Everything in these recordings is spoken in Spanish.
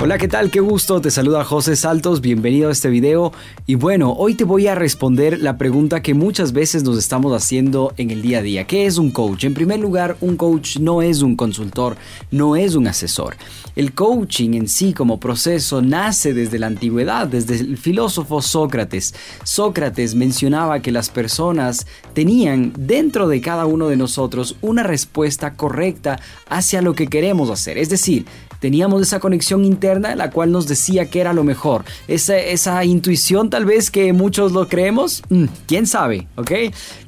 Hola, ¿qué tal? Qué gusto, te saluda José Saltos, bienvenido a este video. Y bueno, hoy te voy a responder la pregunta que muchas veces nos estamos haciendo en el día a día. ¿Qué es un coach? En primer lugar, un coach no es un consultor, no es un asesor. El coaching en sí como proceso nace desde la antigüedad, desde el filósofo Sócrates. Sócrates mencionaba que las personas tenían dentro de cada uno de nosotros una respuesta correcta hacia lo que queremos hacer. Es decir, teníamos esa conexión interna la cual nos decía que era lo mejor. Esa, esa intuición tal vez que muchos lo creemos, mm, quién sabe, ¿ok?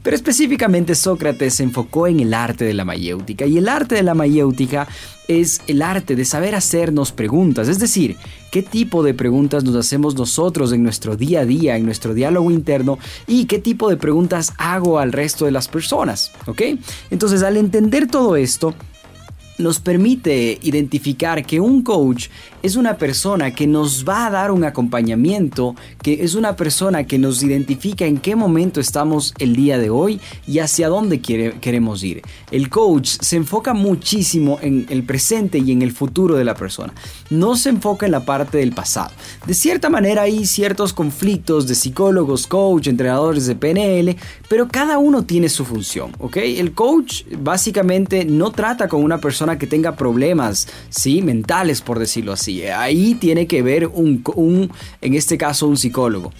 Pero específicamente Sócrates se enfocó en el arte de la mayéutica y el arte de la mayéutica es el arte de saber hacernos preguntas, es decir, qué tipo de preguntas nos hacemos nosotros en nuestro día a día, en nuestro diálogo interno y qué tipo de preguntas hago al resto de las personas, ¿ok? Entonces al entender todo esto, nos permite identificar que un coach es una persona que nos va a dar un acompañamiento, que es una persona que nos identifica en qué momento estamos el día de hoy y hacia dónde queremos ir. El coach se enfoca muchísimo en el presente y en el futuro de la persona. No se enfoca en la parte del pasado. De cierta manera hay ciertos conflictos de psicólogos, coach, entrenadores de PNL, pero cada uno tiene su función, ¿ok? El coach básicamente no trata con una persona que tenga problemas, ¿sí? Mentales, por decirlo así Ahí tiene que ver un, un, en este caso, un psicólogo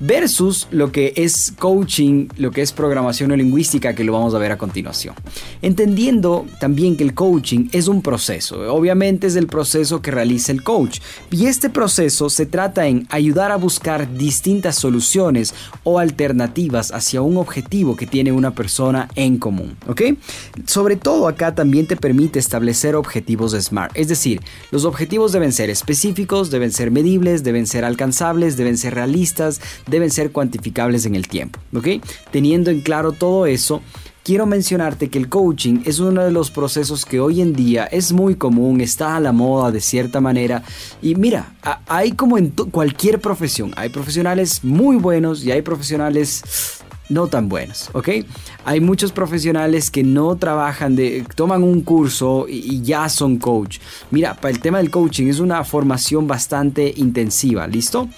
versus lo que es coaching, lo que es programación lingüística, que lo vamos a ver a continuación. Entendiendo también que el coaching es un proceso, obviamente es el proceso que realiza el coach, y este proceso se trata en ayudar a buscar distintas soluciones o alternativas hacia un objetivo que tiene una persona en común, ¿ok? Sobre todo acá también te permite establecer objetivos SMART, es decir, los objetivos deben ser específicos, deben ser medibles, deben ser alcanzables, deben ser realistas, deben ser cuantificables en el tiempo, ¿ok? Teniendo en claro todo eso, quiero mencionarte que el coaching es uno de los procesos que hoy en día es muy común, está a la moda de cierta manera. Y mira, hay como en cualquier profesión, hay profesionales muy buenos y hay profesionales no tan buenos, ¿ok? Hay muchos profesionales que no trabajan de, toman un curso y, ya son coach. Mira, para el tema del coaching es una formación bastante intensiva, ¿listo?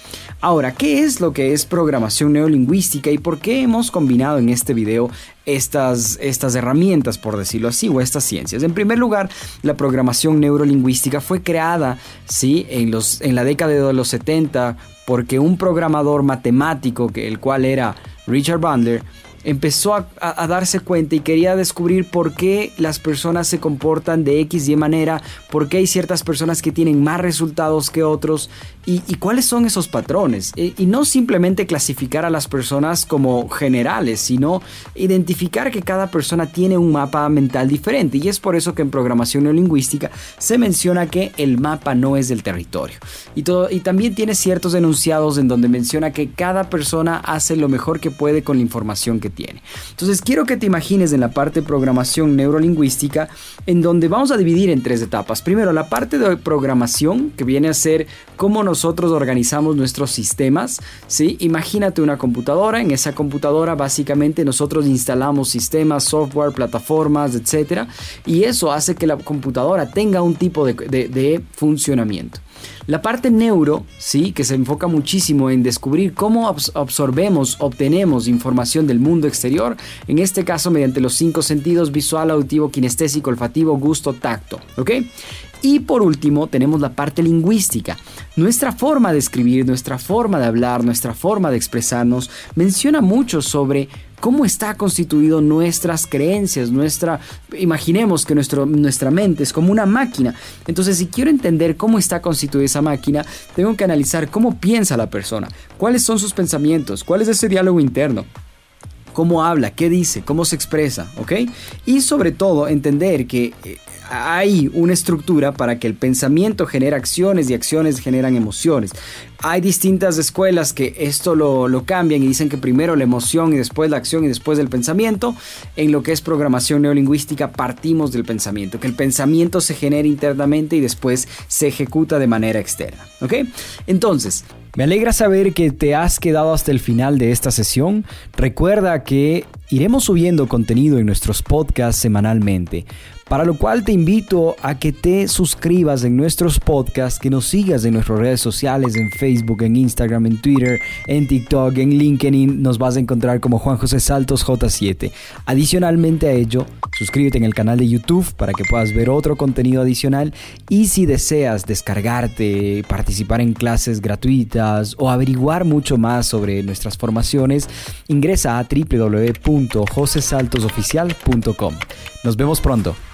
Ahora, ¿qué es lo que es programación neurolingüística y por qué hemos combinado en este video estas, estas herramientas, por decirlo así, o estas ciencias? En primer lugar, la programación neurolingüística fue creada, ¿sí? En, en la década de los 70 porque un programador matemático, que, el cual era Richard Bandler, empezó a, darse cuenta y quería descubrir por qué las personas se comportan de X y manera, por qué hay ciertas personas que tienen más resultados que otros y, cuáles son esos patrones. E, y, no simplemente clasificar a las personas como generales, sino identificar que cada persona tiene un mapa mental diferente. Y es por eso que en programación neolingüística se menciona que el mapa no es del territorio. Y, todo, y también tiene ciertos enunciados en donde menciona que cada persona hace lo mejor que puede con la información que tiene. Entonces quiero que te imagines en la parte de programación neurolingüística en donde vamos a dividir en tres etapas. Primero, la parte de programación que viene a ser cómo nosotros organizamos nuestros sistemas. ¿sí? Imagínate una computadora, en esa computadora básicamente nosotros instalamos sistemas, software, plataformas, etc. Y eso hace que la computadora tenga un tipo de funcionamiento. La parte neuro, sí, que se enfoca muchísimo en descubrir cómo absorbemos, obtenemos información del mundo exterior, en este caso mediante los cinco sentidos visual, auditivo, kinestésico, olfativo, gusto, tacto, ¿ok? Y por último, tenemos la parte lingüística. Nuestra forma de escribir, nuestra forma de hablar, nuestra forma de expresarnos menciona mucho sobre cómo está constituido nuestras creencias, nuestra imaginemos que nuestro, nuestra mente es como una máquina. Entonces, si quiero entender cómo está constituida esa máquina, tengo que analizar cómo piensa la persona, cuáles son sus pensamientos, cuál es ese diálogo interno cómo habla, qué dice, cómo se expresa, ¿ok? Y sobre todo entender que eh, hay una estructura para que el pensamiento genere acciones y acciones generan emociones. Hay distintas escuelas que esto lo, lo, cambian y dicen que primero la emoción y después la acción y después el pensamiento. En lo que es programación neolingüística partimos del pensamiento, que el pensamiento se genera internamente y después se ejecuta de manera externa. ¿Ok? Entonces, me alegra saber que te has quedado hasta el final de esta sesión. Recuerda que iremos subiendo contenido en nuestros podcasts semanalmente para lo cual te invito a que te suscribas en nuestros podcasts, que nos sigas en nuestras redes sociales, en Facebook, en Instagram, en Twitter, en TikTok, en LinkedIn, nos vas a encontrar como Juan José Saltos J7. Adicionalmente a ello, suscríbete en el canal de YouTube para que puedas ver otro contenido adicional y si deseas descargarte, participar en clases gratuitas o averiguar mucho más sobre nuestras formaciones, ingresa a www.josesaltosoficial.com. Nos vemos pronto.